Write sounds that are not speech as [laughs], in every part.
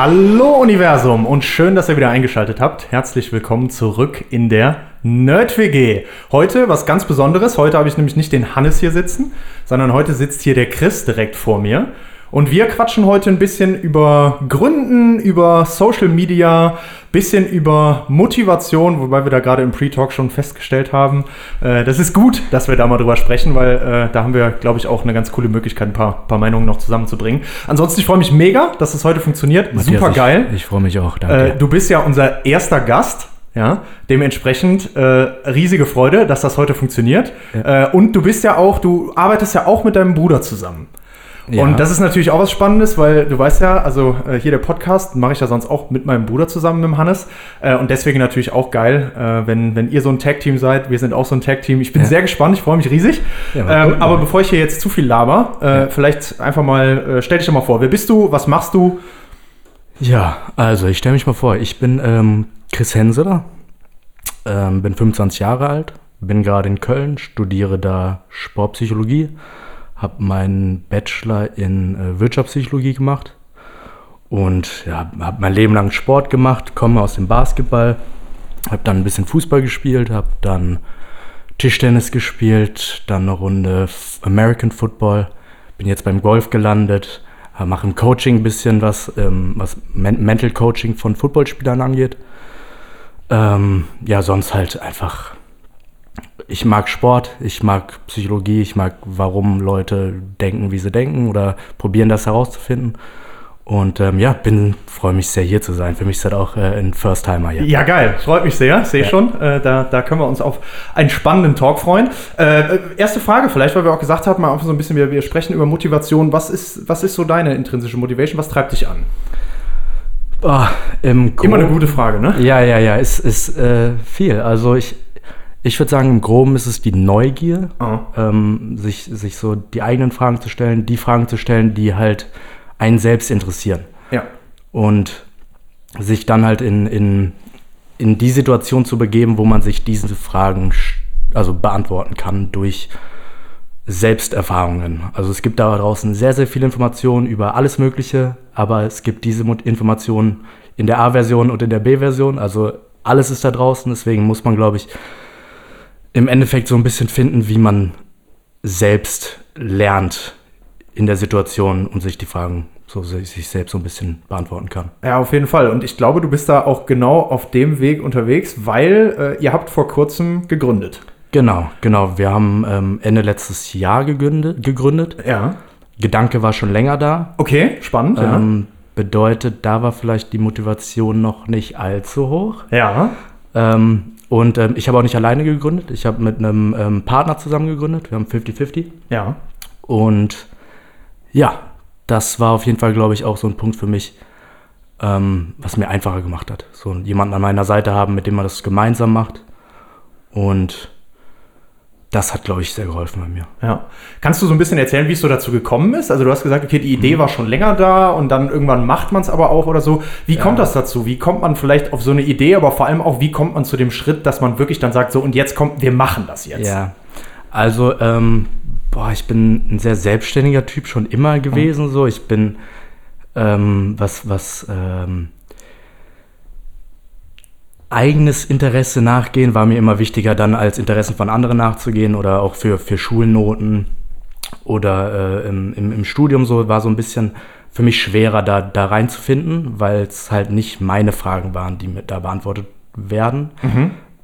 Hallo Universum und schön, dass ihr wieder eingeschaltet habt. Herzlich willkommen zurück in der Nerd-WG. Heute was ganz Besonderes. Heute habe ich nämlich nicht den Hannes hier sitzen, sondern heute sitzt hier der Chris direkt vor mir. Und wir quatschen heute ein bisschen über Gründen, über Social Media, bisschen über Motivation, wobei wir da gerade im Pre-Talk schon festgestellt haben, äh, das ist gut, dass wir da mal drüber sprechen, weil äh, da haben wir, glaube ich, auch eine ganz coole Möglichkeit, ein paar, paar Meinungen noch zusammenzubringen. Ansonsten, ich freue mich mega, dass es heute funktioniert. Super geil. Ich, ich freue mich auch, danke. Äh, du bist ja unser erster Gast. Ja, dementsprechend äh, riesige Freude, dass das heute funktioniert. Äh, und du bist ja auch, du arbeitest ja auch mit deinem Bruder zusammen. Ja. Und das ist natürlich auch was Spannendes, weil du weißt ja, also äh, hier der Podcast mache ich ja sonst auch mit meinem Bruder zusammen, mit dem Hannes. Äh, und deswegen natürlich auch geil, äh, wenn, wenn ihr so ein Tag-Team seid. Wir sind auch so ein Tag-Team. Ich bin Ja. sehr gespannt, ich freue mich riesig. Ja, ähm, aber bevor ich hier jetzt zu viel laber, äh, vielleicht einfach mal, äh, stell dich doch mal vor, wer bist du, was machst du? Ja, also ich stelle mich mal vor, ich bin ähm, Chris Henseler, ähm, bin 25 Jahre alt, bin gerade in Köln, studiere da Sportpsychologie, habe meinen Bachelor in äh, Wirtschaftspsychologie gemacht und ja, habe mein Leben lang Sport gemacht, komme aus dem Basketball, habe dann ein bisschen Fußball gespielt, habe dann Tischtennis gespielt, dann eine Runde American Football, bin jetzt beim Golf gelandet, äh, mache im Coaching ein bisschen was, ähm, was Men Mental Coaching von Footballspielern angeht. Ähm, ja, sonst halt einfach, ich mag Sport, ich mag Psychologie, ich mag, warum Leute denken, wie sie denken oder probieren das herauszufinden. Und ähm, ja, bin, freue mich sehr hier zu sein. Für mich ist das auch äh, ein First-Timer hier. Ja, geil. Freut mich sehr. Sehe schon. Äh, da, da können wir uns auf einen spannenden Talk freuen. Äh, äh, erste Frage, vielleicht, weil wir auch gesagt haben, mal einfach so ein bisschen, wir, wir sprechen über Motivation. Was ist, was ist so deine intrinsische Motivation? Was treibt dich an? Im Immer eine gute Frage, ne? Ja, ja, ja, es ist äh, viel. Also ich, ich würde sagen, im Groben ist es die Neugier, Ah. ähm, sich, sich so die eigenen Fragen zu stellen, die Fragen zu stellen, die halt einen selbst interessieren. Ja. Und sich dann halt in, in, in die Situation zu begeben, wo man sich diese Fragen also beantworten kann durch Selbsterfahrungen. Also es gibt da draußen sehr, sehr viele Informationen über alles Mögliche, aber es gibt diese Informationen in der A-Version und in der B-Version. Also alles ist da draußen, deswegen muss man, glaube ich, im Endeffekt so ein bisschen finden, wie man selbst lernt in der Situation und sich die Fragen so sich selbst so ein bisschen beantworten kann. Ja, auf jeden Fall. Und ich glaube, du bist da auch genau auf dem Weg unterwegs, weil äh, ihr habt vor kurzem gegründet. Genau, genau. Wir haben ähm, Ende letztes Jahr gegründet. gegründet. Ja. Gedanke war schon länger da. Okay, spannend. Ähm, bedeutet, da war vielleicht die Motivation noch nicht allzu hoch. ja. ja. Ähm, und ähm, ich habe auch nicht alleine gegründet. Ich habe mit einem ähm, Partner zusammen gegründet. Wir haben 50-50. Ja. Und ja, das war auf jeden Fall, glaube ich, auch so ein Punkt für mich, ähm, was mir einfacher gemacht hat. So jemanden an meiner Seite haben, mit dem man das gemeinsam macht. Und das hat, glaube ich, sehr geholfen bei mir. Ja. Kannst du so ein bisschen erzählen, wie es so dazu gekommen ist? Also du hast gesagt, okay, die Idee war schon länger da und dann irgendwann macht man es aber auch oder so. Wie kommt das dazu? Wie kommt man vielleicht auf so eine Idee, aber vor allem auch, wie kommt man zu dem Schritt, dass man wirklich dann sagt, so und jetzt kommt, wir machen das jetzt. Ja, also, ähm, boah, ich bin ein sehr selbstständiger Typ schon immer gewesen. So, ich bin ähm, was, was ähm, eigenes Interesse nachgehen war mir immer wichtiger, dann als Interessen von anderen nachzugehen oder auch für, für Schulnoten oder äh, im, im, im Studium so war so ein bisschen für mich schwerer, da, da reinzufinden, weil es halt nicht meine Fragen waren, die mit da beantwortet werden.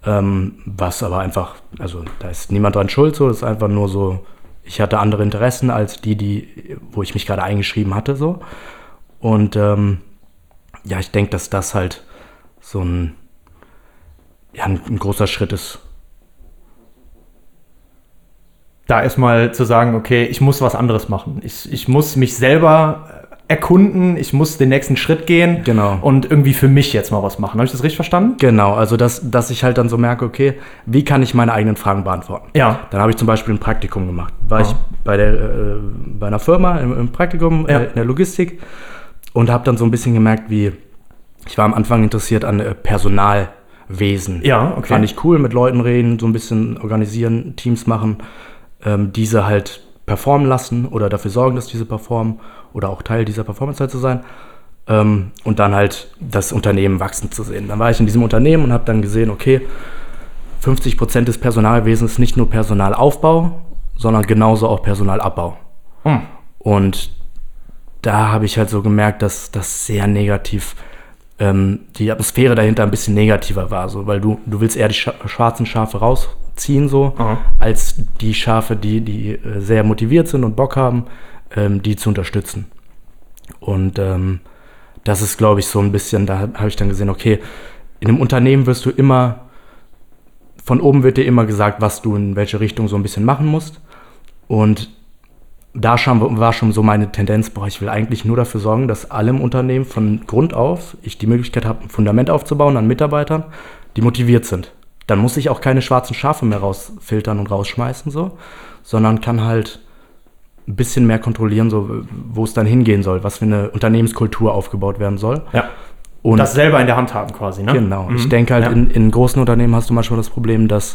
Ähm, was aber einfach, also da ist niemand dran schuld, so, das ist einfach nur so, ich hatte andere Interessen als die, die, wo ich mich gerade eingeschrieben hatte, so. Und ähm, ja, ich denke, dass das halt so ein, ja, ein, ein großer Schritt ist. Da erstmal zu sagen, okay, ich muss was anderes machen. Ich, ich muss mich selber erkunden, ich muss den nächsten Schritt gehen Genau. und irgendwie für mich jetzt mal was machen. Habe ich das richtig verstanden? Genau, also dass, dass ich halt dann so merke, okay, wie kann ich meine eigenen Fragen beantworten? Ja. Dann habe ich zum Beispiel ein Praktikum gemacht. War Ah. ich bei, der, äh, bei einer Firma im, im Praktikum Ja. äh, in der Logistik und habe dann so ein bisschen gemerkt, wie ich war am Anfang interessiert an äh, Personalwesen. Ja, okay. Fand ich cool, mit Leuten reden, so ein bisschen organisieren, Teams machen, ähm, diese halt performen lassen oder dafür sorgen, dass diese performen oder auch Teil dieser Performance halt zu sein. Ähm, und dann halt das Unternehmen wachsen zu sehen. Dann war ich in diesem Unternehmen und habe dann gesehen, okay, 50 Prozent des Personalwesens ist nicht nur Personalaufbau, sondern genauso auch Personalabbau. Hm. Und da habe ich halt so gemerkt, dass das sehr negativ, ähm, die Atmosphäre dahinter ein bisschen negativer war, so, weil du, du willst eher die schwarzen Schafe rausziehen, so, Aha. als die Schafe, die, die äh, sehr motiviert sind und Bock haben, ähm, die zu unterstützen. Und ähm, das ist, glaube ich, so ein bisschen, da habe ich dann gesehen, okay, in einem Unternehmen wirst du immer, von oben wird dir immer gesagt, was du in welche Richtung so ein bisschen machen musst. Und da schon, war schon so meine Tendenz, boah, ich will eigentlich nur dafür sorgen, dass alle im Unternehmen von Grund auf ich die Möglichkeit habe, ein Fundament aufzubauen an Mitarbeitern, die motiviert sind. Dann muss ich auch keine schwarzen Schafe mehr rausfiltern und rausschmeißen, so, sondern kann halt ein bisschen mehr kontrollieren, so, wo es dann hingehen soll, was für eine Unternehmenskultur aufgebaut werden soll. Ja. Und Das selber in der Hand haben quasi, ne? Genau. Ich Mhm. denke halt, Ja. in, in großen Unternehmen hast du manchmal das Problem, dass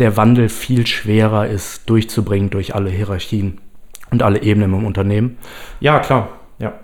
der Wandel viel schwerer ist durchzubringen durch alle Hierarchien und alle Ebenen im Unternehmen. Ja, klar. Ja.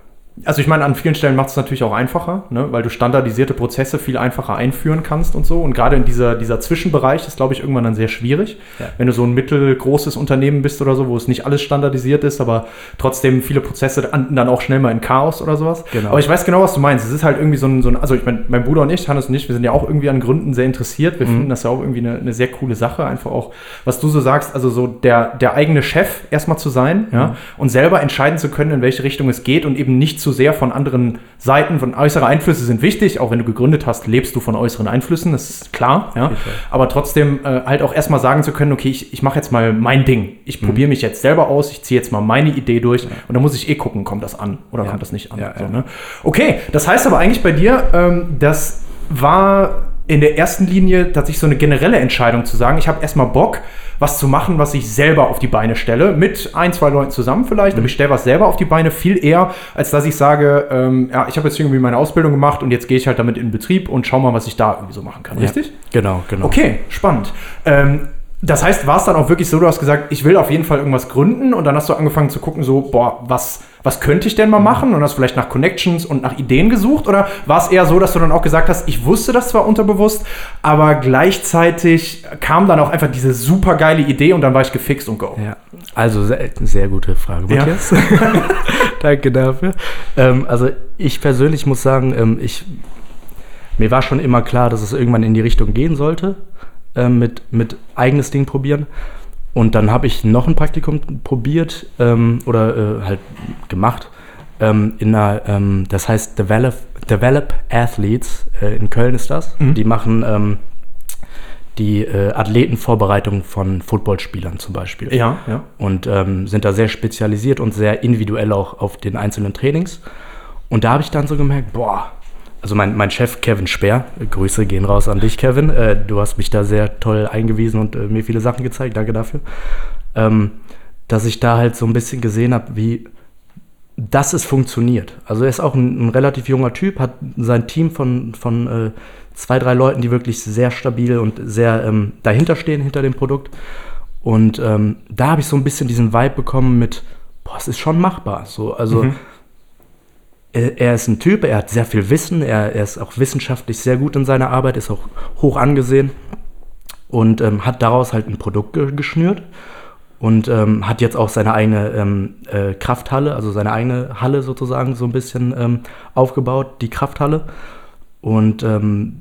Also ich meine, an vielen Stellen macht es natürlich auch einfacher, ne? weil du standardisierte Prozesse viel einfacher einführen kannst und so. Und gerade in dieser, dieser Zwischenbereich ist, glaube ich, irgendwann dann sehr schwierig. Ja. Wenn du so ein mittelgroßes Unternehmen bist oder so, wo es nicht alles standardisiert ist, aber trotzdem viele Prozesse enden dann auch schnell mal in Chaos oder sowas. Genau. Aber ich weiß genau, was du meinst. Es ist halt irgendwie so ein, so ein also ich meine, mein Bruder und ich, Hannes und ich, wir sind ja auch irgendwie an Gründen sehr interessiert. Wir finden das ja auch irgendwie eine, eine sehr coole Sache. Einfach auch, was du so sagst, also so der, der eigene Chef erstmal zu sein, ja, und selber entscheiden zu können, in welche Richtung es geht und eben nicht zu sehr von anderen Seiten, von äußere Einflüsse sind wichtig. Auch wenn du gegründet hast, lebst du von äußeren Einflüssen, das ist klar, ja. Aber trotzdem äh, halt auch erstmal sagen zu können, okay, ich, ich mache jetzt mal mein Ding. Ich Mhm. probiere mich jetzt selber aus, ich ziehe jetzt mal meine Idee durch und dann muss ich eh gucken, kommt das an oder Ja. kommt das nicht an. Ja, so, ja. ne? Okay, das heißt aber eigentlich bei dir, ähm, das war in der ersten Linie tatsächlich so eine generelle Entscheidung zu sagen, ich habe erstmal Bock, was zu machen, was ich selber auf die Beine stelle, mit ein, zwei Leuten zusammen vielleicht, aber ich stelle was selber auf die Beine, viel eher, als dass ich sage, ähm, ja, ich habe jetzt irgendwie meine Ausbildung gemacht und jetzt gehe ich halt damit in den Betrieb und schau mal, was ich da irgendwie so machen kann, richtig? Ja, genau, genau. Okay, spannend. Ähm, das heißt, war es dann auch wirklich so, du hast gesagt, ich will auf jeden Fall irgendwas gründen und dann hast du angefangen zu gucken, so, boah, was, was könnte ich denn mal machen? Und hast vielleicht nach Connections und nach Ideen gesucht? Oder war es eher so, dass du dann auch gesagt hast, ich wusste das zwar unterbewusst, aber gleichzeitig kam dann auch einfach diese super geile Idee und dann war ich gefixt und go. Ja, also sehr, sehr gute Frage, Ja. Matthias. [laughs] Danke dafür. Ähm, also ich persönlich muss sagen, ähm, ich, mir war schon immer klar, dass es irgendwann in die Richtung gehen sollte, ähm, mit, mit eigenes Ding probieren. Und dann habe ich noch ein Praktikum probiert ähm, oder äh, halt gemacht ähm, in einer, ähm, das heißt Develop, Develop Athletes, äh, in Köln ist das. Die machen ähm, die äh, Athletenvorbereitung von Footballspielern zum Beispiel Ja, ja. und ähm, sind da sehr spezialisiert und sehr individuell auch auf den einzelnen Trainings. Und da habe ich dann so gemerkt, boah, also mein, mein Chef Kevin Speer, Grüße gehen raus an dich, Kevin. Äh, du hast mich da sehr toll eingewiesen und äh, mir viele Sachen gezeigt, danke dafür. Ähm, dass ich da halt so ein bisschen gesehen habe, wie dass es funktioniert. Also er ist auch ein, ein relativ junger Typ, hat sein Team von, von äh, zwei, drei Leuten, die wirklich sehr stabil und sehr ähm, dahinter stehen, hinter dem Produkt. Und ähm, da habe ich so ein bisschen diesen Vibe bekommen mit, boah, es ist schon machbar. So, also er, er ist ein Typ, er hat sehr viel Wissen, er, er ist auch wissenschaftlich sehr gut in seiner Arbeit, ist auch hoch angesehen und ähm, hat daraus halt ein Produkt ge geschnürt und ähm, hat jetzt auch seine eigene ähm, äh, Krafthalle, also seine eigene Halle sozusagen so ein bisschen ähm, aufgebaut, die Krafthalle. Und ähm,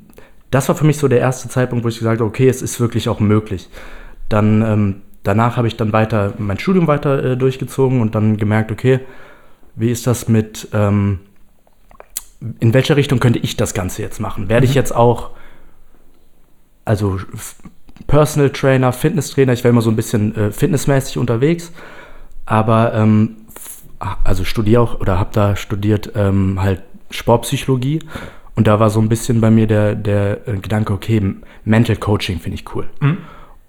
das war für mich so der erste Zeitpunkt, wo ich gesagt habe, okay, es ist wirklich auch möglich. Dann ähm, danach habe ich dann weiter mein Studium weiter äh, durchgezogen und dann gemerkt, okay, wie ist das mit, ähm, in welche Richtung könnte ich das Ganze jetzt machen? Werde ich jetzt auch, also Personal Trainer, Fitness Trainer, ich wäre immer so ein bisschen äh, fitnessmäßig unterwegs, aber ähm, f- also studiere auch oder habe da studiert ähm, halt Sportpsychologie und da war so ein bisschen bei mir der, der äh, Gedanke, okay, Mental Coaching finde ich cool.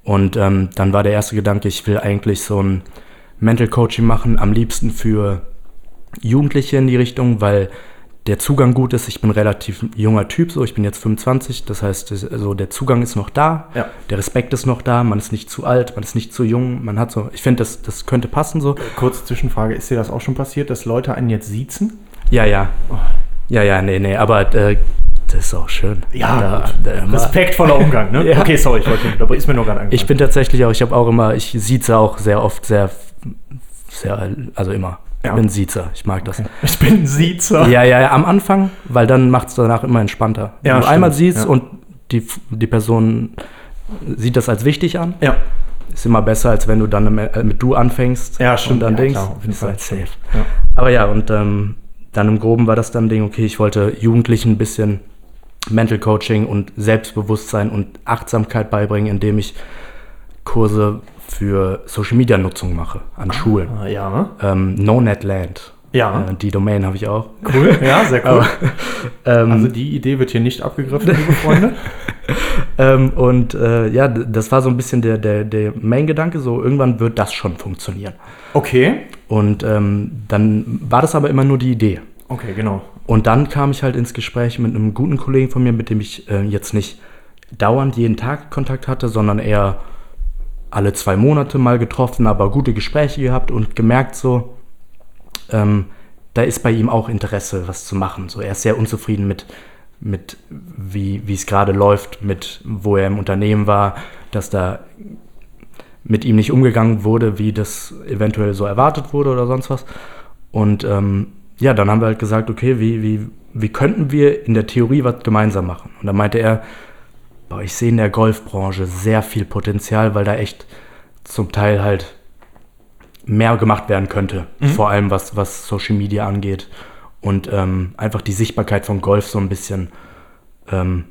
Und ähm, dann war der erste Gedanke, ich will eigentlich so ein Mental Coaching machen, am liebsten für Jugendliche in die Richtung, weil der Zugang gut ist. Ich bin relativ junger Typ, so ich bin jetzt 25, das heißt, also der Zugang ist noch da, Ja. der Respekt ist noch da, man ist nicht zu alt, man ist nicht zu jung, man hat so, ich finde, das, das könnte passen so. Kurze Zwischenfrage, ist dir das auch schon passiert, dass Leute einen jetzt siezen? Ja, ja. Ja, ja, nee, nee, aber äh, das ist auch schön. Da- gut. da immer- Respektvoller Umgang, ne? [laughs] Ja. Okay, sorry, ich wollte, da ist mir nur gerade Ich bin tatsächlich auch, ich habe auch immer, ich sieze auch sehr oft sehr, sehr, also immer. Ja. Ich bin Siezer, ich mag das. Ich bin Siezer. Ja, ja, ja, am Anfang, weil dann macht es danach immer entspannter. Ja, Wenn du stimmt, einmal siehst ja. und die, die Person sieht das als wichtig an, Ja. ist immer besser, als wenn du dann mit, äh, mit du anfängst Ja, stimmt, und dann ja, denkst, klar, auf jeden ist Fall. halt safe. Ja. Aber ja, und ähm, dann im Groben war das dann ein Ding, okay, ich wollte Jugendlichen ein bisschen Mental Coaching und Selbstbewusstsein und Achtsamkeit beibringen, indem ich Kurse für Social Media Nutzung mache an Schulen. Ah, Ja. Ähm, NoNetLand. Ja. Äh, die Domain habe ich auch. Cool. Ja, [laughs] sehr cool. Ähm, also die Idee wird hier nicht abgegriffen, liebe Freunde. [laughs] Ähm, und äh, ja, das war so ein bisschen der, der, der Main-Gedanke, so irgendwann wird das schon funktionieren. Okay. Und ähm, dann war das aber immer nur die Idee. Okay, genau. Und dann kam ich halt ins Gespräch mit einem guten Kollegen von mir, mit dem ich äh, jetzt nicht dauernd jeden Tag Kontakt hatte, sondern eher alle zwei Monate mal getroffen, aber gute Gespräche gehabt und gemerkt so, ähm, da ist bei ihm auch Interesse, was zu machen. So, er ist sehr unzufrieden mit, mit wie es gerade läuft, mit wo er im Unternehmen war, dass da mit ihm nicht umgegangen wurde, wie das eventuell so erwartet wurde oder sonst was. Und ähm, ja, dann haben wir halt gesagt, okay, wie, wie, wie könnten wir in der Theorie was gemeinsam machen? Und dann meinte er, boah, ich sehe in der Golfbranche sehr viel Potenzial, weil da echt zum Teil halt mehr gemacht werden könnte. Vor allem was, was Social Media angeht. Und ähm, einfach die Sichtbarkeit von Golf so ein bisschen ähm,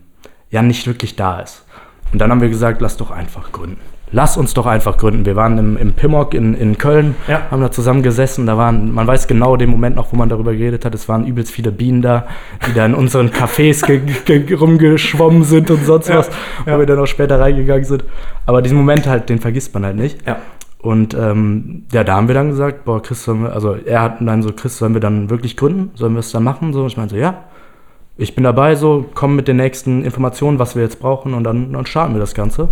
ja nicht wirklich da ist. Und dann haben wir gesagt, lass doch einfach gründen. Lass uns doch einfach gründen. Wir waren im, im Pimmock in, in Köln, Ja. haben da zusammen gesessen. Da waren, man weiß genau den Moment noch, wo man darüber geredet hat. Es waren übelst viele Bienen da, die da in unseren Cafés ge, ge, rumgeschwommen sind und sonst was, wo ja. wir dann auch später reingegangen sind. Aber diesen Moment halt, den vergisst man halt nicht. Ja. Und ähm, ja, da haben wir dann gesagt, boah, Chris, sollen wir, also er hat dann so, Chris, sollen wir dann wirklich gründen? Sollen wir es dann machen? So, ich meinte so, ja, ich bin dabei, so, komm mit den nächsten Informationen, was wir jetzt brauchen und dann, dann starten wir das Ganze.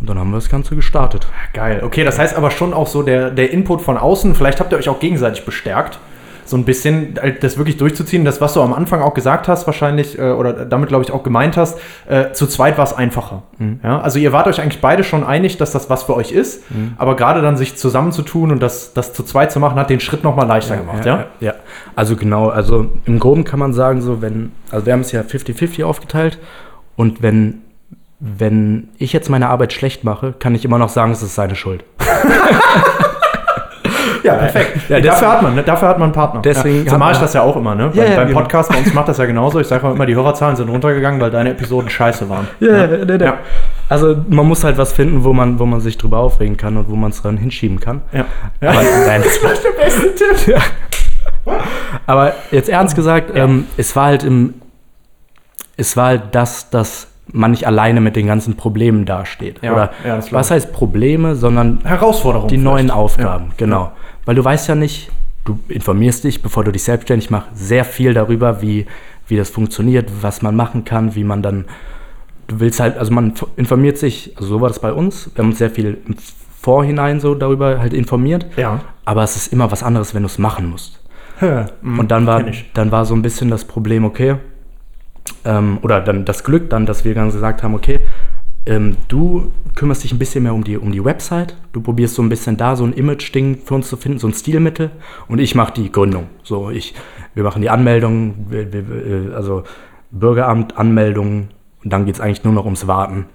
Und dann haben wir das Ganze gestartet. Geil. Okay, das heißt aber schon auch so der, der Input von außen. Vielleicht habt ihr euch auch gegenseitig bestärkt. So ein bisschen halt das wirklich durchzuziehen. Das, was du am Anfang auch gesagt hast, wahrscheinlich, äh, oder damit, glaube ich, auch gemeint hast, äh, zu zweit war es einfacher. Ja, also ihr wart euch eigentlich beide schon einig, dass das was für euch ist. Aber gerade dann sich zusammenzutun und das, das zu zweit zu machen, hat den Schritt nochmal leichter gemacht. Ja, ja. Also genau, also im Groben kann man sagen, so wenn, also wir haben es ja 50-50 aufgeteilt und wenn, wenn ich jetzt meine Arbeit schlecht mache, kann ich immer noch sagen, es ist seine Schuld. [laughs] Ja, perfekt. Ja, dafür, hat man, ne? dafür hat man einen Partner. Deswegen ja. So mache ich das ja auch immer. Ne? Ja, beim, ja, beim genau. Podcast bei uns macht das ja genauso. Ich sage auch immer, die Hörerzahlen sind runtergegangen, weil deine Episoden scheiße waren. Ja, nee. Ja. Also man muss halt was finden, wo man, wo man sich drüber aufregen kann und wo man es dann hinschieben kann. Ja. Aber, nein, das war der beste Tipp. [laughs] Ja. Aber jetzt ernst gesagt, ähm, es war halt im, es war halt das, dass man nicht alleine mit den ganzen Problemen dasteht. Ja, Oder ja, was heißt Probleme, sondern Herausforderung. die neuen vielleicht. Aufgaben, genau. Weil du weißt ja nicht, du informierst dich, bevor du dich selbstständig machst, sehr viel darüber, wie, wie das funktioniert, was man machen kann, wie man dann, du willst halt, also man informiert sich, also so war das bei uns, wir haben uns sehr viel im Vorhinein so darüber halt informiert, Ja. aber es ist immer was anderes, wenn du es machen musst. Ja. Mhm. Und dann war, kenn ich. dann war so ein bisschen das Problem, okay, ähm, oder dann das Glück dann, dass wir dann gesagt haben, okay, ähm, du kümmerst dich ein bisschen mehr um die, um die Website, du probierst so ein bisschen da so ein Image-Ding für uns zu finden, so ein Stilmittel und ich mache die Gründung. So, ich, wir machen die Anmeldung, wir, wir, wir- also Bürgeramt, Anmeldung und dann geht es eigentlich nur noch ums Warten.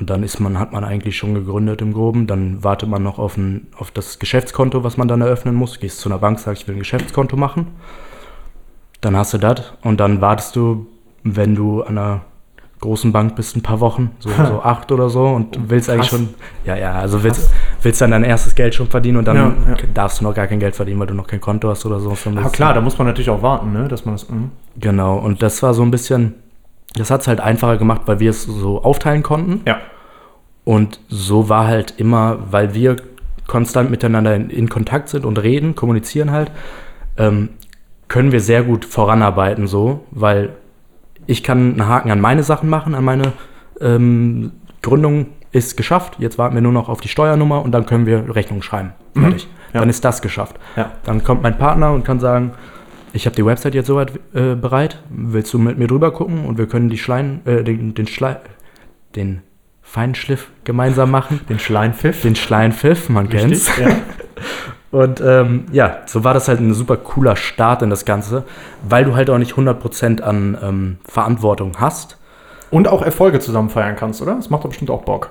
Und dann ist man, hat man eigentlich schon gegründet im Groben. Dann wartet man noch auf, ein, auf das Geschäftskonto, was man dann eröffnen muss. Gehst zu einer Bank, sagst, ich will ein Geschäftskonto machen. Dann hast du das und dann wartest du, wenn du an einer großen Bank bist, ein paar Wochen, so, [laughs] so acht oder so und willst eigentlich krass. schon, ja, ja, also willst, willst dann dein erstes Geld schon verdienen und dann Ja, ja. darfst du noch gar kein Geld verdienen, weil du noch kein Konto hast oder so. Aber klar, da muss man natürlich auch warten, ne? dass man das. mh. Genau, und das war so ein bisschen, das hat es halt einfacher gemacht, weil wir es so aufteilen konnten. Ja. Und so war halt immer, weil wir konstant miteinander in, in Kontakt sind und reden, kommunizieren halt, ähm, können wir sehr gut voranarbeiten so, weil ich kann einen Haken an meine Sachen machen, an meine ähm, Gründung ist geschafft. Jetzt warten wir nur noch auf die Steuernummer und dann können wir Rechnung schreiben. Fertig. Ja. Dann ist das geschafft. Ja. Dann kommt mein Partner und kann sagen, ich habe die Website jetzt soweit äh, bereit. Willst du mit mir drüber gucken und wir können die Schlein, äh, den, den Schlei, den Feinschliff gemeinsam machen. Den Schleinpfiff. Den Schleienpfiff, man kennt's. Richtig, ja. [laughs] Und ähm, ja, so war das halt ein super cooler Start in das Ganze, weil du halt auch nicht 100% an ähm, Verantwortung hast. Und auch Erfolge zusammen feiern kannst, oder? Das macht doch bestimmt auch Bock.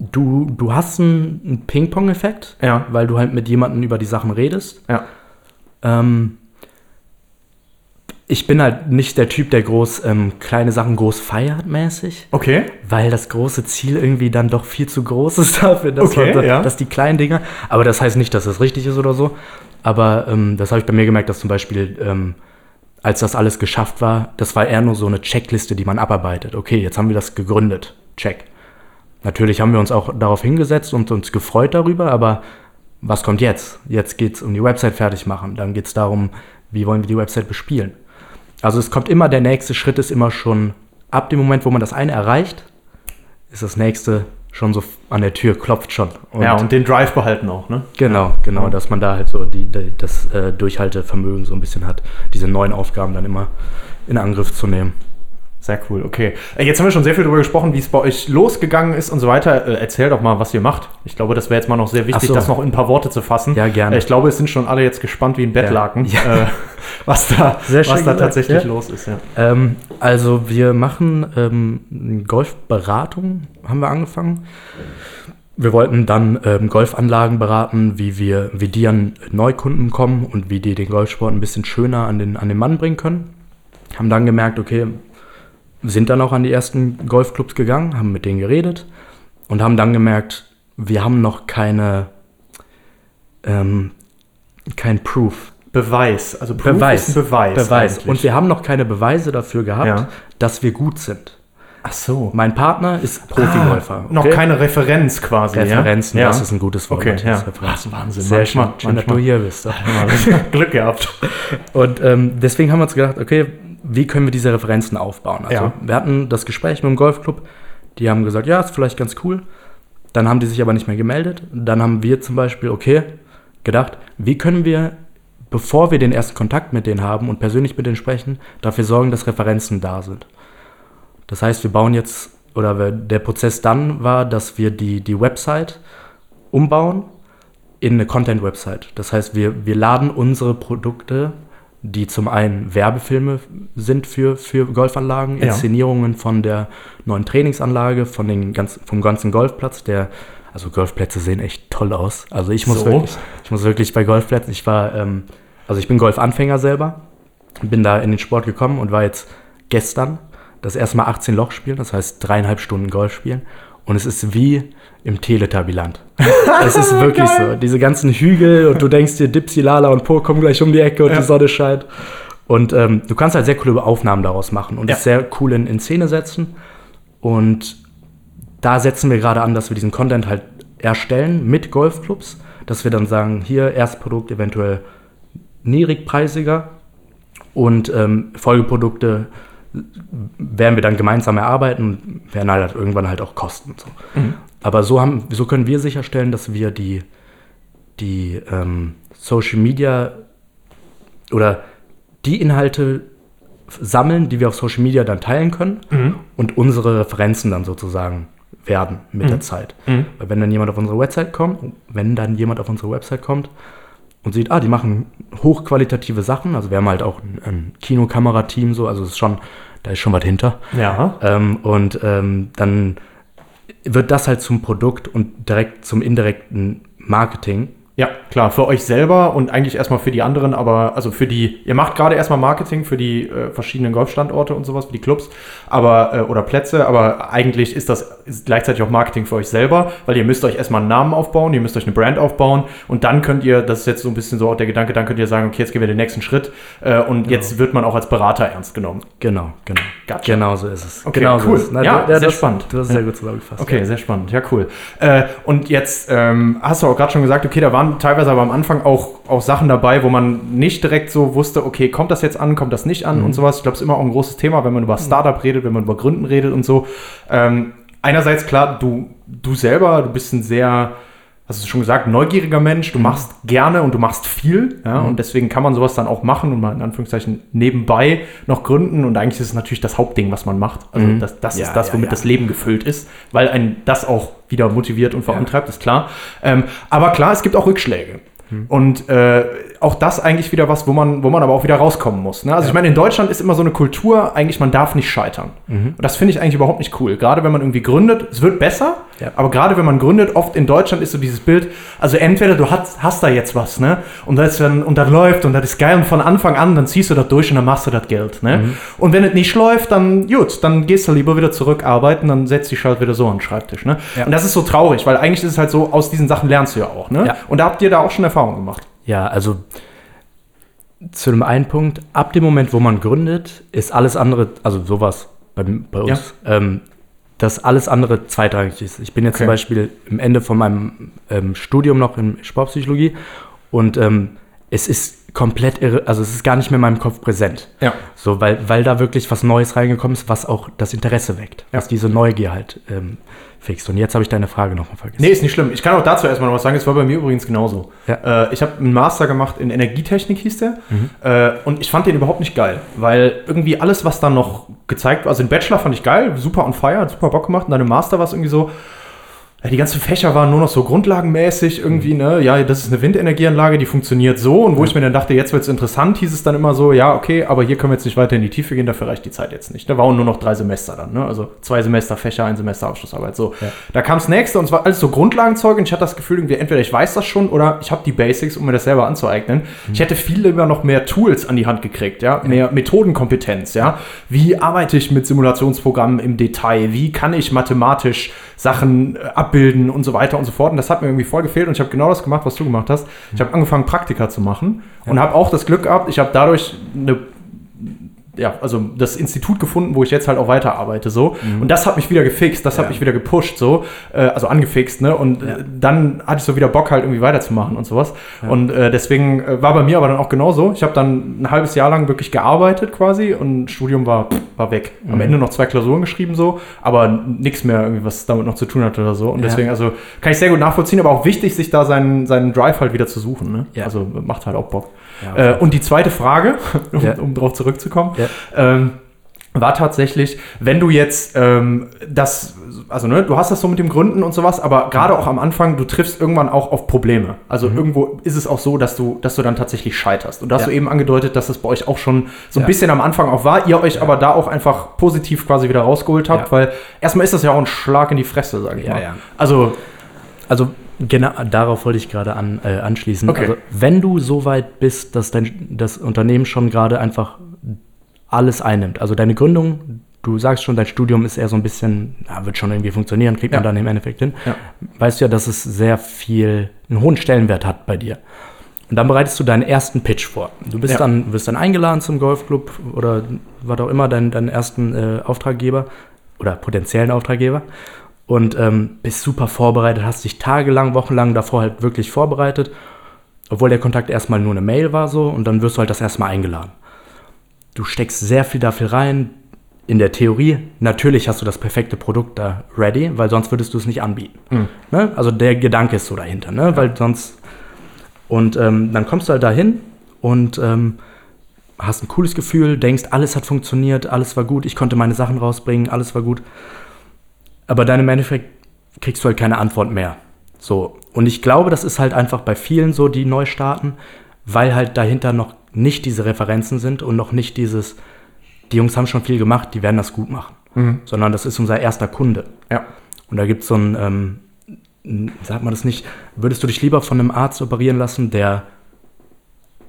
Du, du hast einen, einen Ping-Pong-Effekt, Ja. weil du halt mit jemandem über die Sachen redest. Ja. Ähm, ich bin halt nicht der Typ, der groß ähm, kleine Sachen groß feiert mäßig, Okay. weil das große Ziel irgendwie dann doch viel zu groß ist [laughs] dafür, dass, Okay, man, ja. dass die kleinen Dinger. Aber das heißt nicht, dass das richtig ist oder so. Aber ähm, das habe ich bei mir gemerkt, dass zum Beispiel, ähm, als das alles geschafft war, das war eher nur so eine Checkliste, die man abarbeitet. Okay, jetzt haben wir das gegründet. Check. Natürlich haben wir uns auch darauf hingesetzt und uns gefreut darüber, aber was kommt jetzt? Jetzt geht es um die Website fertig machen. Dann geht es darum, wie wollen wir die Website bespielen. Also es kommt immer, der nächste Schritt ist immer schon, ab dem Moment, wo man das eine erreicht, ist das nächste schon so an der Tür, klopft schon. Und ja, und den Drive behalten auch, ne? Genau, genau, dass man da halt so die, die, das äh, Durchhaltevermögen so ein bisschen hat, diese neuen Aufgaben dann immer in Angriff zu nehmen. Sehr cool, okay. Äh, Jetzt haben wir schon sehr viel darüber gesprochen, wie es bei euch losgegangen ist und so weiter. Äh, Erzähl doch mal, was ihr macht. Ich glaube, das wäre jetzt mal noch sehr wichtig, so. das noch in ein paar Worte zu fassen. Ja, gerne. Äh, Ich glaube, es sind schon alle jetzt gespannt wie ein Bettlaken, Ja. Äh, was da, [laughs] was da gesagt, tatsächlich ja. los ist. Ja. Ähm, also wir machen ähm, Golfberatung, haben wir angefangen. Wir wollten dann ähm, Golfanlagen beraten, wie wir, wie die an Neukunden kommen und wie die den Golfsport ein bisschen schöner an den, an den Mann bringen können. Haben dann gemerkt, okay, sind dann auch an die ersten Golfclubs gegangen, haben mit denen geredet und haben dann gemerkt, wir haben noch keine, ähm, kein Proof. Beweis, also Proof Beweis. ist ein Beweis. Beweis. eigentlich. Und wir haben noch keine Beweise dafür gehabt, Ja. dass wir gut sind. Ach so. Mein Partner ist Profigolfer. Ah, noch okay? keine Referenz quasi. Referenzen, ja? das ist ein gutes Wort. Okay, ja. Referenzen. Ach, Wahnsinn, Sehr manchmal- schön, schön dass manchmal. du hier bist. Ja. [laughs] Glück gehabt. Und ähm, deswegen haben wir uns gedacht, okay, wie können wir diese Referenzen aufbauen? Also Ja. wir hatten das Gespräch mit dem Golfclub, die haben gesagt, ja, ist vielleicht ganz cool. Dann haben die sich aber nicht mehr gemeldet. Dann haben wir zum Beispiel, okay, gedacht, wie können wir, bevor wir den ersten Kontakt mit denen haben und persönlich mit denen sprechen, dafür sorgen, dass Referenzen da sind. Das heißt, wir bauen jetzt, oder der Prozess dann war, dass wir die, die Website umbauen in eine Content-Website. Das heißt, wir, wir laden unsere Produkte, die zum einen Werbefilme sind für, für Golfanlagen, Ja. Inszenierungen von der neuen Trainingsanlage, von den ganz, vom ganzen Golfplatz, der, also Golfplätze sehen echt toll aus. Also ich muss So? wirklich, ich muss wirklich bei Golfplätzen, ich war, ähm, also ich bin Golfanfänger selber, bin da in den Sport gekommen und war jetzt gestern das erste Mal 18 Loch spielen, das heißt dreieinhalb Stunden Golf spielen. Und es ist wie im Teletabiland. [laughs] es ist wirklich so. Diese ganzen Hügel und du denkst dir, Dipsy, Lala und Po kommen gleich um die Ecke und Ja. die Sonne scheint. Und ähm, du kannst halt sehr coole Aufnahmen daraus machen und Ja. es sehr cool in, in Szene setzen. Und da setzen wir gerade an, dass wir diesen Content halt erstellen mit Golfclubs, dass wir dann sagen, hier Erstprodukt eventuell niedrigpreisiger und ähm, Folgeprodukte werden wir dann gemeinsam erarbeiten und werden halt irgendwann halt auch kosten. So. Aber so, haben, so können wir sicherstellen, dass wir die, die ähm, Social Media oder die Inhalte sammeln, die wir auf Social Media dann teilen können und unsere Referenzen dann sozusagen werden mit der Zeit. Weil wenn dann jemand auf unsere Website kommt, wenn dann jemand auf unsere Website kommt und sieht, ah, die machen hochqualitative Sachen, also wir haben halt auch ein, ein Kinokamerateam so, also es ist schon, da ist schon was hinter. Ja. Ähm, und ähm, dann wird das halt zum Produkt und direkt zum indirekten Marketing, Ja, klar, für euch selber und eigentlich erstmal für die anderen, aber also für die, ihr macht gerade erstmal Marketing für die äh, verschiedenen Golfstandorte und sowas, für die Clubs, aber äh, oder Plätze, aber eigentlich ist das ist gleichzeitig auch Marketing für euch selber, weil ihr müsst euch erstmal einen Namen aufbauen, ihr müsst euch eine Brand aufbauen und dann könnt ihr, das ist jetzt so ein bisschen so auch der Gedanke, dann könnt ihr sagen, okay, jetzt gehen wir den nächsten Schritt äh, und jetzt wird man auch als Berater ernst genommen. Genau, genau. Gotcha. Genau so ist es. Okay, genau cool. So ist es. Na, Ja, du- sehr das, spannend. Du hast es sehr gut zusammengefasst. Okay, sehr spannend. Ja, cool. Äh, und jetzt ähm, hast du auch gerade schon gesagt, okay, da waren teilweise aber am Anfang auch, auch Sachen dabei, wo man nicht direkt so wusste, okay, kommt das jetzt an, kommt das nicht an und sowas. Ich glaube, es ist immer auch ein großes Thema, wenn man über Startup redet, wenn man über Gründen redet und so. Ähm, einerseits, klar, du, du selber, du bist ein sehr, hast du schon gesagt, neugieriger Mensch, du machst gerne und du machst viel, ja, und deswegen kann man sowas dann auch machen und mal in Anführungszeichen nebenbei noch gründen und eigentlich ist es natürlich das Hauptding, was man macht. Also das, das Ja, ist das, womit ja. das Leben gefüllt ist, weil ein das auch wieder motiviert und vorantreibt, ist klar. Ähm, aber klar, es gibt auch Rückschläge. Und äh, auch das eigentlich wieder was, wo man, wo man aber auch wieder rauskommen muss. Ne? Also ich meine, in Deutschland ist immer so eine Kultur, eigentlich man darf nicht scheitern. Und das finde ich eigentlich überhaupt nicht cool. Gerade wenn man irgendwie gründet, es wird besser, Ja. aber gerade wenn man gründet, oft in Deutschland ist so dieses Bild, also entweder du hast, hast da jetzt was, ne? Und das, dann, und das läuft und das ist geil und von Anfang an, dann ziehst du das durch und dann machst du das Geld. Ne? Mhm. Und wenn es nicht läuft, dann gut, dann gehst du lieber wieder zurück arbeiten, dann setzt dich halt wieder so an den Schreibtisch. Ne? Ja. Und das ist so traurig, weil eigentlich ist es halt so, aus diesen Sachen lernst du ja auch. Ne? Ja. Und da habt ihr da auch schon Erfahrungen gemacht. Ja, also zu dem einen Punkt, ab dem Moment, wo man gründet, ist alles andere, also sowas bei, bei uns, ähm, dass alles andere zweitrangig ist. Ich bin jetzt Okay. zum Beispiel am Ende von meinem ähm, Studium noch in Sportpsychologie und ähm, es ist komplett irre, also es ist gar nicht mehr in meinem Kopf präsent. Ja. So, weil, weil da wirklich was Neues reingekommen ist, was auch das Interesse weckt, Ja. was diese Neugier halt ähm, fixt. Und jetzt habe ich deine Frage nochmal vergessen. Nee, ist nicht schlimm. Ich kann auch dazu erstmal noch was sagen. Es war bei mir übrigens genauso. Ja. Äh, ich habe einen Master gemacht in Energietechnik, hieß der. Mhm. Äh, und ich fand den überhaupt nicht geil. Weil irgendwie alles, was dann noch gezeigt war, also den Bachelor fand ich geil, super on fire, hat super Bock gemacht. Und dann im Master war es irgendwie so, die ganzen Fächer waren nur noch so grundlagenmäßig irgendwie, Mhm. ne? Ja, das ist eine Windenergieanlage, die funktioniert so. Und wo ich mir dann dachte, jetzt wird es interessant, hieß es dann immer so, ja, okay, aber hier können wir jetzt nicht weiter in die Tiefe gehen, dafür reicht die Zeit jetzt nicht. Da waren nur noch drei Semester dann, ne? Also zwei Semester Fächer, ein Semester Abschlussarbeit. So. Da kam das nächste und es war alles so Grundlagenzeug und ich hatte das Gefühl, irgendwie, entweder ich weiß das schon oder ich habe die Basics, um mir das selber anzueignen. Ich hätte viel lieber noch mehr Tools an die Hand gekriegt, ja, mehr Methodenkompetenz, ja. Wie arbeite ich mit Simulationsprogrammen im Detail? Wie kann ich mathematisch Sachen äh, abbilden und so weiter und so fort. Und das hat mir irgendwie voll gefehlt und ich habe genau das gemacht, was du gemacht hast. Ich habe angefangen, Praktika zu machen und habe auch das Glück gehabt, ich habe dadurch eine ja, also das Institut gefunden, wo ich jetzt halt auch weiterarbeite, so. Und das hat mich wieder gefixt, das hat Ja. mich wieder gepusht, so. Äh, also angefixt, ne? Und äh, dann hatte ich so wieder Bock, halt irgendwie weiterzumachen und sowas. Und äh, deswegen äh, war bei mir aber dann auch genauso. Ich habe dann ein halbes Jahr lang wirklich gearbeitet quasi und Studium war, pff, war weg. Am Ende noch zwei Klausuren geschrieben, so, aber nichts mehr irgendwie, was damit noch zu tun hatte oder so. Und Ja. deswegen, also kann ich sehr gut nachvollziehen, aber auch wichtig, sich da seinen, seinen Drive halt wieder zu suchen, ne? Ja. Also macht halt auch Bock. Ja, Äh, und die zweite Frage, [laughs] um, Ja. um darauf zurückzukommen, Ja. ähm, war tatsächlich, wenn du jetzt ähm, das, also ne, du hast das so mit dem Gründen und sowas, aber gerade auch am Anfang, du triffst irgendwann auch auf Probleme. Also irgendwo ist es auch so, dass du, dass du dann tatsächlich scheiterst. Und da hast Ja. du eben angedeutet, dass das bei euch auch schon so ein Ja. bisschen am Anfang auch war, ihr euch aber da auch einfach positiv quasi wieder rausgeholt habt, Ja. weil erstmal ist das ja auch ein Schlag in die Fresse, sage ich Ja, mal. ja. Also, Also genau darauf wollte ich gerade an, äh, anschließen. Okay. Also, wenn du so weit bist, dass dein das Unternehmen schon gerade einfach alles einnimmt, also deine Gründung, du sagst schon, dein Studium ist eher so ein bisschen, na, wird schon irgendwie funktionieren, kriegt man Ja. dann im Endeffekt hin, Ja. weißt du ja, dass es sehr viel, einen hohen Stellenwert hat bei dir. Und dann bereitest du deinen ersten Pitch vor. Du bist Ja. dann, wirst dann eingeladen zum Golfclub oder was auch immer, deinen, deinen ersten äh, Auftraggeber oder potenziellen Auftraggeber. Und ähm, bist super vorbereitet, hast dich tagelang, wochenlang davor halt wirklich vorbereitet. Obwohl der Kontakt erstmal nur eine Mail war so und dann wirst du halt das erstmal eingeladen. Du steckst sehr viel dafür rein. In der Theorie, natürlich hast du das perfekte Produkt da ready, weil sonst würdest du es nicht anbieten. Ne? Also der Gedanke ist so dahinter, ne? weil sonst. Und ähm, dann kommst du halt dahin und ähm, hast ein cooles Gefühl, denkst, alles hat funktioniert, alles war gut, ich konnte meine Sachen rausbringen, alles war gut. Aber dann im Endeffekt kriegst du halt keine Antwort mehr. So. Und ich glaube, das ist halt einfach bei vielen so, die neu starten, weil halt dahinter noch nicht diese Referenzen sind und noch nicht dieses, die Jungs haben schon viel gemacht, die werden das gut machen. Sondern das ist unser erster Kunde. ja. Und da gibt es so ein, ähm, sagt man das nicht, würdest du dich lieber von einem Arzt operieren lassen, der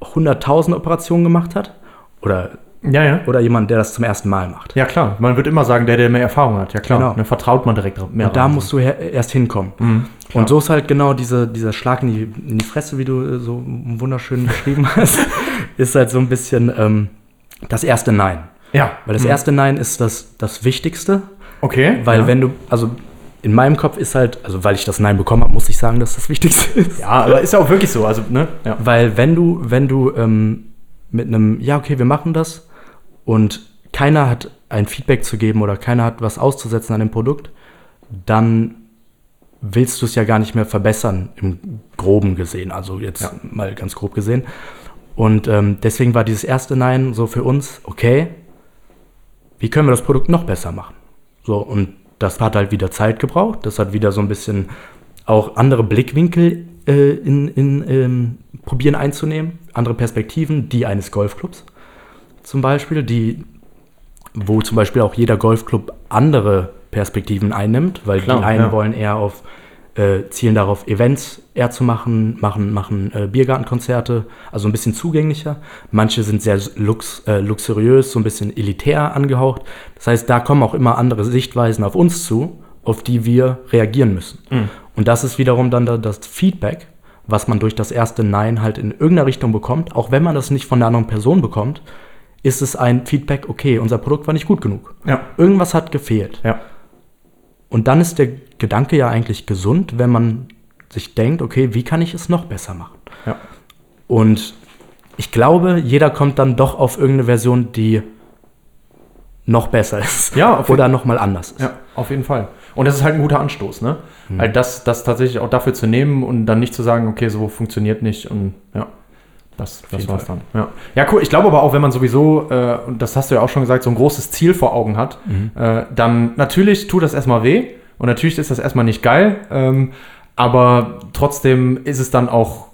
100.000 Operationen gemacht hat? Oder, Ja, ja. oder jemand, der das zum ersten Mal macht? Ja, klar. Man wird immer sagen, der, der mehr Erfahrung hat. Ja, klar. Genau. Dann vertraut man direkt mehr. Und da rein. musst du erst hinkommen. Mhm, und so ist halt genau diese, dieser Schlag in die, in die Fresse, wie du äh, so wunderschön beschrieben [laughs] hast, ist halt so ein bisschen ähm, das erste Nein. Ja. Weil das Mhm. erste Nein ist das, das Wichtigste, Okay. weil ja. wenn du, also in meinem Kopf ist halt, also weil ich das Nein bekommen habe, muss ich sagen, dass das Wichtigste [laughs] ist. Ja, aber ist ja auch wirklich so. Also, ne? Ja. Weil wenn du, wenn du ähm, mit einem, ja, okay, wir machen das und keiner hat ein Feedback zu geben oder keiner hat was auszusetzen an dem Produkt, dann willst du es ja gar nicht mehr verbessern, im Groben gesehen, also jetzt Ja. mal ganz grob gesehen. Und ähm, deswegen war dieses erste Nein so für uns, okay, wie können wir das Produkt noch besser machen? So, und das hat halt wieder Zeit gebraucht, das hat wieder so ein bisschen auch andere Blickwinkel äh, in, in ähm, probieren einzunehmen, andere Perspektiven, die eines Golfclubs zum Beispiel, die, wo zum Beispiel auch jeder Golfclub andere Perspektiven einnimmt, weil Klar, die einen ja. wollen eher auf, äh, zielen darauf, Events eher zu machen, machen, machen äh, Biergartenkonzerte, also ein bisschen zugänglicher. Manche sind sehr lux, äh, luxuriös, so ein bisschen elitär angehaucht. Das heißt, da kommen auch immer andere Sichtweisen auf uns zu, auf die wir reagieren müssen. Und das ist wiederum dann da, das Feedback, was man durch das erste Nein halt in irgendeiner Richtung bekommt, auch wenn man das nicht von der anderen Person bekommt, ist es ein Feedback, okay, unser Produkt war nicht gut genug. Ja. Irgendwas hat gefehlt. Ja. Und dann ist der Gedanke ja eigentlich gesund, wenn man sich denkt, okay, wie kann ich es noch besser machen? Ja. Und ich glaube, jeder kommt dann doch auf irgendeine Version, die noch besser ist. Ja, auf Oder nochmal anders ist. Ja, auf jeden Fall. Und das ist halt ein guter Anstoß, ne? Mhm. Halt das, das tatsächlich auch dafür zu nehmen und dann nicht zu sagen, okay, so funktioniert nicht und ja. Das, das war's dann. Ja. ja, cool. Ich glaube aber auch, wenn man sowieso, äh, und das hast du ja auch schon gesagt, so ein großes Ziel vor Augen hat, Mhm. äh, dann natürlich tut das erstmal weh und natürlich ist das erstmal nicht geil, ähm, aber trotzdem ist es dann auch,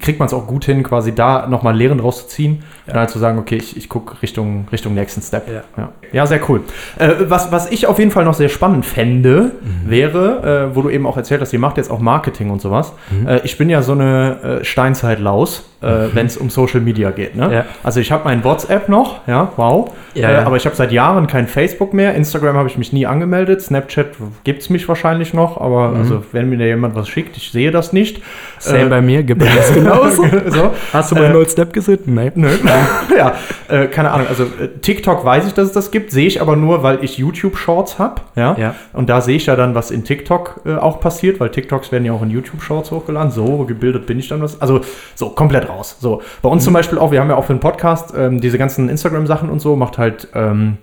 kriegt man es auch gut hin, quasi da nochmal Lehren rauszuziehen und halt zu sagen, okay, ich, ich gucke Richtung, Richtung nächsten Step. Ja. Ja, ja sehr cool. Äh, was, was ich auf jeden Fall noch sehr spannend fände, Mhm. wäre, äh, wo du eben auch erzählt hast, ihr macht jetzt auch Marketing und sowas. Mhm. Äh, ich bin ja so eine äh, Steinzeit-Laus, äh, wenn es um Social Media geht. Ne? Ja. Also ich habe mein WhatsApp noch, ja, wow. Ja, äh, ja. aber ich habe seit Jahren kein Facebook mehr. Instagram habe ich mich nie angemeldet. Snapchat gibt es mich wahrscheinlich noch, aber also wenn mir da jemand was schickt, ich sehe das nicht. Mhm. Same Äh, bei mir, gibt es [laughs] genauso. so. Hast du mal Äh, neuen Snap gesehen? Nee. Nö. [laughs] ja, äh, keine Ahnung. Also äh, TikTok weiß ich, dass es das gibt, sehe ich aber nur, weil ich YouTube-Shorts habe. Ja? Ja. Und da sehe ich ja dann, was in TikTok äh, auch passiert, weil TikToks werden ja auch in YouTube-Shorts hochgeladen. So gebildet bin ich dann was. Also so komplett raus. So bei uns zum Beispiel auch, wir haben ja auch für den Podcast ähm, diese ganzen Instagram-Sachen und so, macht halt. Ähm,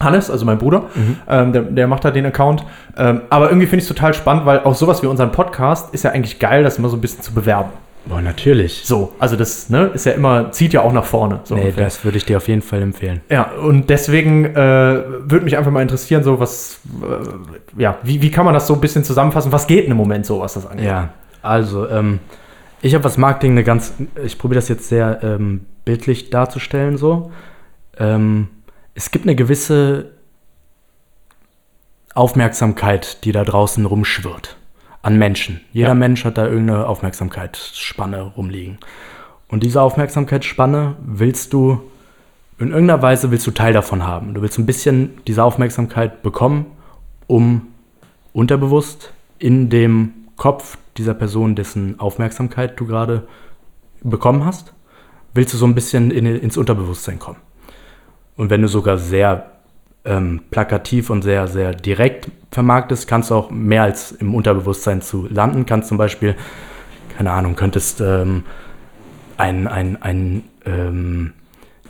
Hannes, also mein Bruder, ähm, der, der macht da den Account. Ähm, aber irgendwie finde ich es total spannend, weil auch sowas wie unseren Podcast ist ja eigentlich geil, das immer so ein bisschen zu bewerben. Boah, natürlich. So, also das ne, ist ja immer, zieht ja auch nach vorne. So Nee, ungefähr. das würde ich dir auf jeden Fall empfehlen. Ja, und deswegen äh, würde mich einfach mal interessieren, so was, äh, ja, wie, wie kann man das so ein bisschen zusammenfassen? Was geht denn im Moment so, was das angeht? Ja, also, ähm, ich habe was Marketing eine ganz, ich probiere das jetzt sehr ähm, bildlich darzustellen so. Ähm, es gibt eine gewisse Aufmerksamkeit, die da draußen rumschwirrt an Menschen. Jeder Ja. Mensch hat da irgendeine Aufmerksamkeitsspanne rumliegen. Und diese Aufmerksamkeitsspanne willst du, in irgendeiner Weise willst du Teil davon haben. Du willst ein bisschen diese Aufmerksamkeit bekommen, um unterbewusst in dem Kopf dieser Person, dessen Aufmerksamkeit du gerade bekommen hast, willst du so ein bisschen in, ins Unterbewusstsein kommen. Und wenn du sogar sehr ähm, plakativ und sehr, sehr direkt vermarktest, kannst du auch mehr als im Unterbewusstsein zu landen. Kannst zum Beispiel, keine Ahnung, könntest ähm, ein, ein, ein, ähm,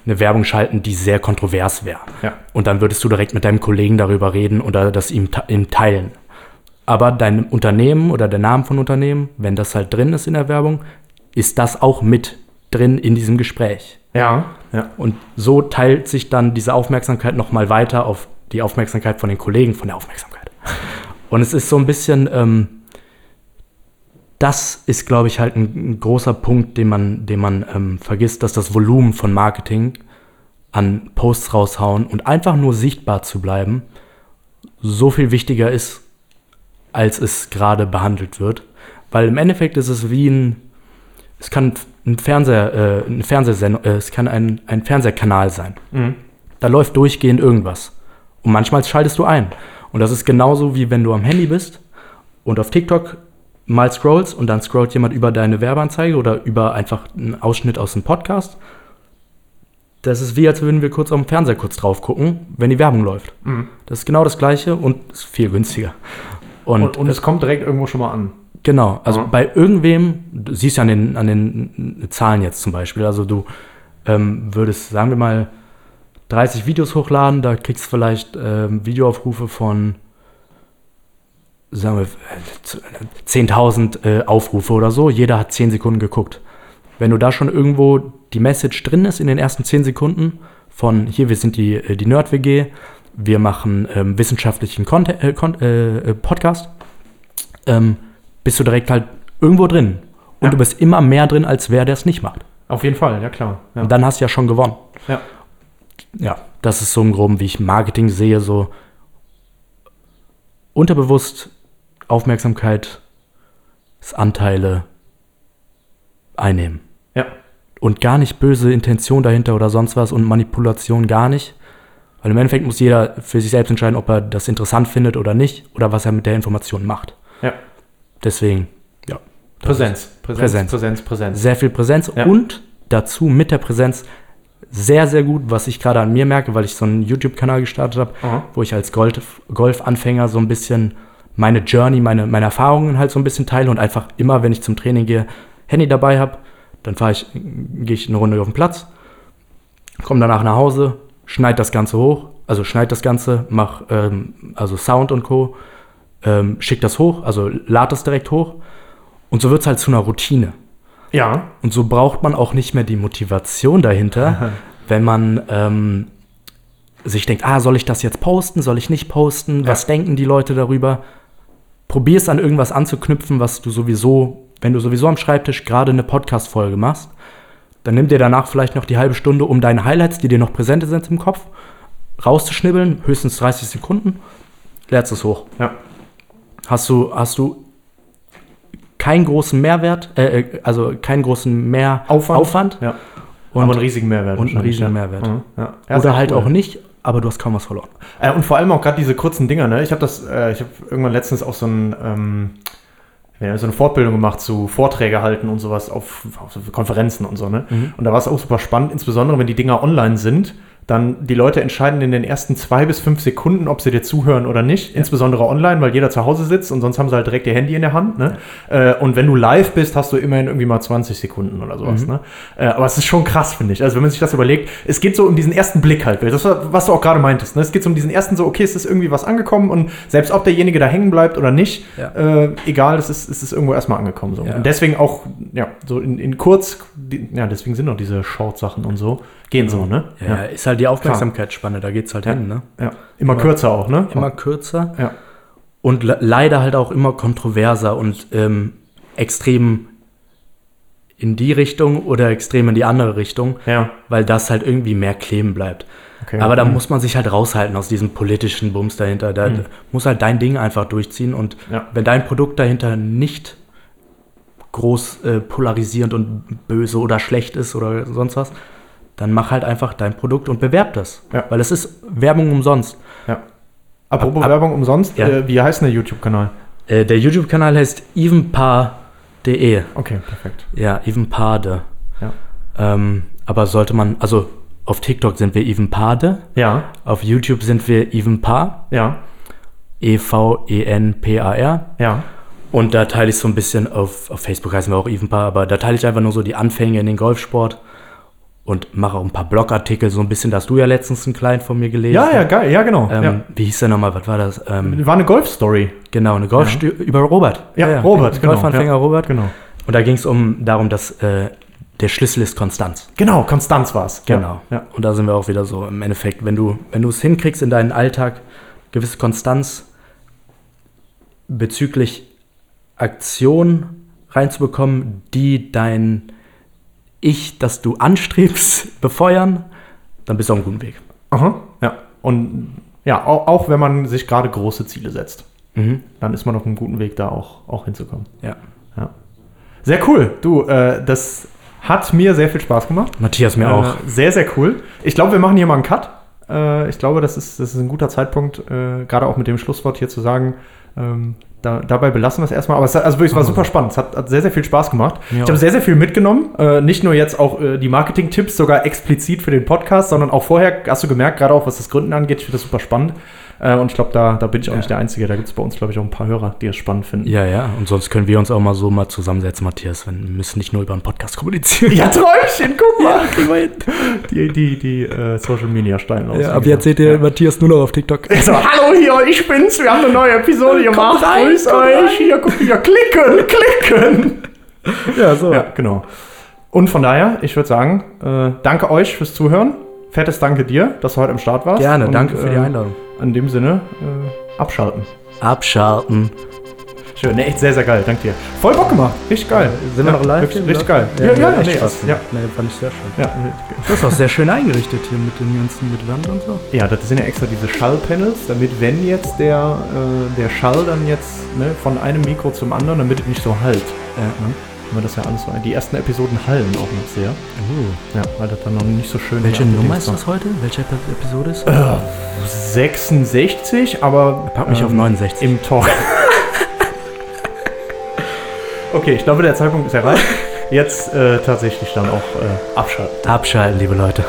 eine Werbung schalten, die sehr kontrovers wäre. Ja. Und dann würdest du direkt mit deinem Kollegen darüber reden oder das ihm, ihm teilen. Aber dein Unternehmen oder der Name von Unternehmen, wenn das halt drin ist in der Werbung, ist das auch mit drin in diesem Gespräch. Ja, ja. Und so teilt sich dann diese Aufmerksamkeit nochmal weiter auf die Aufmerksamkeit von den Kollegen von der Aufmerksamkeit. Und es ist so ein bisschen, ähm, das ist, glaube ich, halt ein, ein großer Punkt, den man, den man ähm, vergisst, dass das Volumen von Marketing an Posts raushauen und einfach nur sichtbar zu bleiben, so viel wichtiger ist als es gerade behandelt wird. Weil im Endeffekt ist es wie ein, es kann ein Fernseher, äh, ein Fernsehsendung, äh, es kann ein, ein Fernsehkanal sein. Da läuft durchgehend irgendwas. Und manchmal schaltest du ein. Und das ist genauso wie wenn du am Handy bist und auf TikTok mal scrollst und dann scrollt jemand über deine Werbeanzeige oder über einfach einen Ausschnitt aus einem Podcast. Das ist wie, als würden wir kurz auf dem Fernseher kurz drauf gucken, wenn die Werbung läuft. Das ist genau das Gleiche und ist viel günstiger. Und, Und, und es kommt direkt irgendwo schon mal an. Genau, also Ja. bei irgendwem, du siehst ja an den, an den Zahlen jetzt zum Beispiel, also du ähm, würdest, sagen wir mal, 30 Videos hochladen, da kriegst du vielleicht ähm, Videoaufrufe von, sagen wir, äh, 10.000 äh, Aufrufe oder so, jeder hat 10 Sekunden geguckt. Wenn du da schon irgendwo die Message drin ist in den ersten 10 Sekunden von, hier, wir sind die, äh, die Nerd-WG, wir machen ähm, wissenschaftlichen Content, äh, Con äh, äh, Podcast, ähm, bist du direkt halt irgendwo drin. Und Ja. du bist immer mehr drin, als wer der es nicht macht. Auf jeden Fall, ja klar. Ja. Und dann hast du ja schon gewonnen. ja. Ja, das ist so im Groben, wie ich Marketing sehe, so unterbewusst Aufmerksamkeitsanteile einnehmen. ja. Und gar nicht böse Intention dahinter oder sonst was und Manipulation gar nicht. Weil im Endeffekt muss jeder für sich selbst entscheiden, ob er das interessant findet oder nicht oder was er mit der Information macht. Ja. Deswegen, ja. Präsenz. Präsenz. Präsenz. Präsenz, Präsenz. sehr viel Präsenz Ja. und dazu mit der Präsenz sehr, sehr gut, was ich gerade an mir merke, weil ich so einen YouTube-Kanal gestartet habe, Aha. wo ich als Golf- Golf-Anfänger so ein bisschen meine Journey, meine, meine Erfahrungen halt so ein bisschen teile und einfach immer, wenn ich zum Training gehe, Handy dabei habe, dann fahre ich, gehe ich eine Runde auf den Platz, komme danach nach Hause, schneide das Ganze hoch, also schneide das Ganze, mach ähm, also Sound und Co., ähm, schick das hoch, also lad das direkt hoch und so wird es halt zu einer Routine. Ja. Und so braucht man auch nicht mehr die Motivation dahinter, [laughs] wenn man ähm, sich denkt, ah, soll ich das jetzt posten, soll ich nicht posten, was denken die Leute darüber? Probier es an irgendwas anzuknüpfen, was du sowieso, wenn du sowieso am Schreibtisch gerade eine Podcast-Folge machst, dann nimm dir danach vielleicht noch die halbe Stunde, um deine Highlights, die dir noch präsent sind im Kopf, rauszuschnibbeln, höchstens 30 Sekunden, lädst es hoch. Ja. Hast du, hast du keinen großen Mehrwert, äh, äh, also keinen großen mehr Aufwand. Aufwand Ja. und, aber einen riesigen Mehrwert. und einen riesigen ja. Mehrwert. Mhm. Ja. Oder halt cool. auch nicht, aber du hast kaum was verloren. Äh, und vor allem auch gerade diese kurzen Dinger, ne? Ich habe das, äh, ich habe irgendwann letztens auch so ein, ähm, ja, so eine Fortbildung gemacht zu Vorträge halten und sowas auf, auf Konferenzen und so, ne? Und da war es auch super spannend, insbesondere wenn die Dinger online sind, dann die Leute entscheiden in den ersten zwei bis fünf Sekunden, ob sie dir zuhören oder nicht. Insbesondere online, weil jeder zu Hause sitzt und sonst haben sie halt direkt ihr Handy in der Hand. Ne? Äh, und wenn du live bist, hast du immerhin irgendwie mal 20 Sekunden oder sowas. Ne? Äh, aber es ist schon krass, finde ich. Also wenn man sich das überlegt, es geht so um diesen ersten Blick halt. Das war, was du auch gerade meintest. Ne? Es geht so um diesen ersten so, okay, es ist irgendwie was angekommen und selbst ob derjenige da hängen bleibt oder nicht, Ja. äh, egal, es ist, es ist irgendwo erstmal angekommen. So. Ja. Und deswegen auch, ja, so in, in kurz, ja, deswegen sind auch diese Short-Sachen und so, gehen so, ne? Ja, ist halt die Aufmerksamkeitsspanne, da geht's halt hin, ne? Ja, immer kürzer auch, ne? Immer kürzer Ja. und le leider halt auch immer kontroverser und ähm, extrem in die Richtung oder extrem in die andere Richtung, Ja. weil das halt irgendwie mehr kleben bleibt. Okay. Aber da Mhm. muss man sich halt raushalten aus diesem politischen Bums dahinter. Da muss halt dein Ding einfach durchziehen und Ja. wenn dein Produkt dahinter nicht groß äh, polarisierend und böse oder schlecht ist oder sonst was, dann mach halt einfach dein Produkt und bewerb das. Ja. Weil es ist Werbung umsonst. Ja. Apropos Ab- ab- Werbung umsonst, Ja. äh, wie heißt denn der YouTube-Kanal? Äh, der YouTube-Kanal heißt evenpaar.de. Okay, perfekt. Ja, evenpaade. Ja. Ähm, aber sollte man, also auf TikTok sind wir evenpaade, Ja, auf YouTube sind wir evenpaar, ja, E-V-E-N-P-A-R. ja. Und da teile ich so ein bisschen, auf, auf Facebook heißen wir auch Evenpaar, aber da teile ich einfach nur so die Anfänge in den Golfsport und mache auch ein paar Blogartikel, so ein bisschen, da hast du ja letztens einen kleinen von mir gelesen. Ja, ja, geil, ja, genau. Ähm, ja. Wie hieß der nochmal, was war das? Ähm, War eine Golf-Story. genau, eine Golfstü über Robert. Ja, Robert, genau. Golfanfänger ja. Robert. Genau. Und da ging es um darum, dass äh, der Schlüssel ist Konstanz. Genau, Konstanz war es. Genau. Ja. Und da sind wir auch wieder so im Endeffekt, wenn du, wenn du es hinkriegst in deinen Alltag, gewisse Konstanz bezüglich Aktion reinzubekommen, die dein Ich, das du anstrebst, [laughs] befeuern, dann bist du auf einem guten Weg. Aha. Ja. Und ja, auch, auch wenn man sich gerade große Ziele setzt. dann ist man auf einem guten Weg, da auch, auch hinzukommen. Ja. Ja. Sehr cool. Du, äh, das hat mir sehr viel Spaß gemacht. Matthias mir Äh, auch. Sehr, sehr cool. Ich glaube, wir machen hier mal einen Cut. Äh, ich glaube, das ist, das ist ein guter Zeitpunkt, äh, gerade auch mit dem Schlusswort hier zu sagen, ähm, da, dabei belassen wir es erstmal. Aber es, hat, also wirklich, es war super spannend. Es hat, hat sehr, sehr viel Spaß gemacht. Mir ich habe sehr, sehr viel mitgenommen. Äh, nicht nur jetzt auch äh, die Marketing-Tipps, sogar explizit für den Podcast, sondern auch vorher, hast du gemerkt, gerade auch was das Gründen angeht, ich finde das super spannend. Äh, und ich glaube, da, da bin ich auch nicht der Einzige. Da gibt es bei uns, glaube ich, auch ein paar Hörer, die es spannend finden. Ja, ja. Und sonst können wir uns auch mal so mal zusammensetzen, Matthias. Wir müssen nicht nur über einen Podcast kommunizieren. Ja, Träumchen, guck mal. Die, die, die äh, Social Media Steine Ja, ab jetzt seht ihr Matthias nur noch auf TikTok. So, hallo hier, ich bin's. Wir haben eine neue Episode gemacht. rein, Grüß euch. Hier, guck hier, klicken, klicken. Ja, so. Ja, genau. Und von daher, ich würde sagen, äh, danke euch fürs Zuhören. Fettes Danke dir, dass du heute am Start warst. Gerne, Und, danke für die äh, Einladung. In dem Sinne, äh, abschalten. Abschalten. Schön, ne, echt sehr, sehr geil. Danke dir. Voll Bock gemacht. Richtig geil. Sind wir Ja, noch live? Richtig, richtig geil. Ja, Ja, ja, echt nee, das, ja. Nee, fand ich sehr schön. ja. Das ist auch sehr schön eingerichtet hier mit dem ganzen mit Wand und so. Ja, das sind ja extra diese Schallpanels, damit wenn jetzt der, äh, der Schall dann jetzt ne, von einem Mikro zum anderen, damit es nicht so halt. Ja. Ne? Weil das ja alles so. Die ersten Episoden hallen auch noch sehr. Ja, weil das dann noch nicht so schön Welche Nummer ist das heute? Welche Epi- Episode ist? war. 66, aber. Pack mich ähm, auf 69. Im Talk. [laughs] okay, ich glaube, der Zeitpunkt ist erreicht. Jetzt äh, tatsächlich dann auch äh, abschalten. Abschalten, liebe Leute.